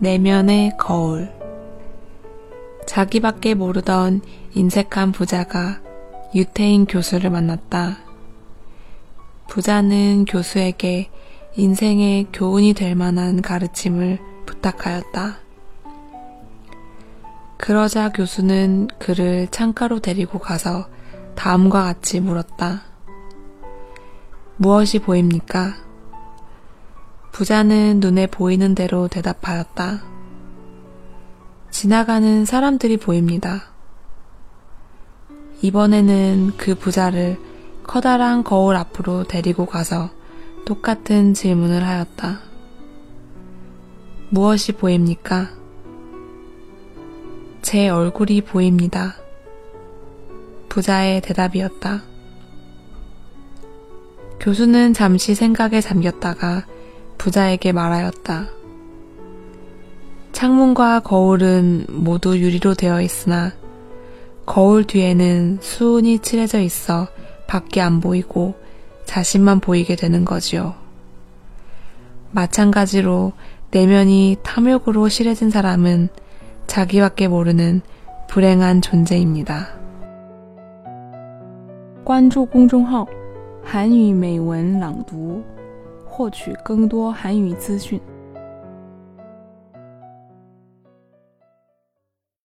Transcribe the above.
내면의 거울. 자기밖에 모르던 인색한 부자가 유태인 교수를 만났다. 부자는 교수에게 인생의 교훈이 될 만한 가르침을 부탁하였다. 그러자 교수는 그를 창가로 데리고 가서 다음과 같이 물었다. 무엇이 보입니까? 부자는 눈에 보이는 대로 대답하였다. 지나가는 사람들이 보입니다. 이번에는 그 부자를 커다란 거울 앞으로 데리고 가서 똑같은 질문을 하였다. 무엇이 보입니까? 제 얼굴이 보입니다. 부자의 대답이었다. 교수는 잠시 생각에 잠겼다가 부자에게 말하였다. 창문과 거울은 모두 유리로 되어 있으나 거울 뒤에는 수은이 칠해져 있어 밖이 안 보이고 자신만 보이게 되는 거지요. 마찬가지로 내면이 탐욕으로 실해진 사람은 자기밖에 모르는 불행한 존재입니다. 关注公众号“韩语美文朗读”， 获取更多韩语资讯。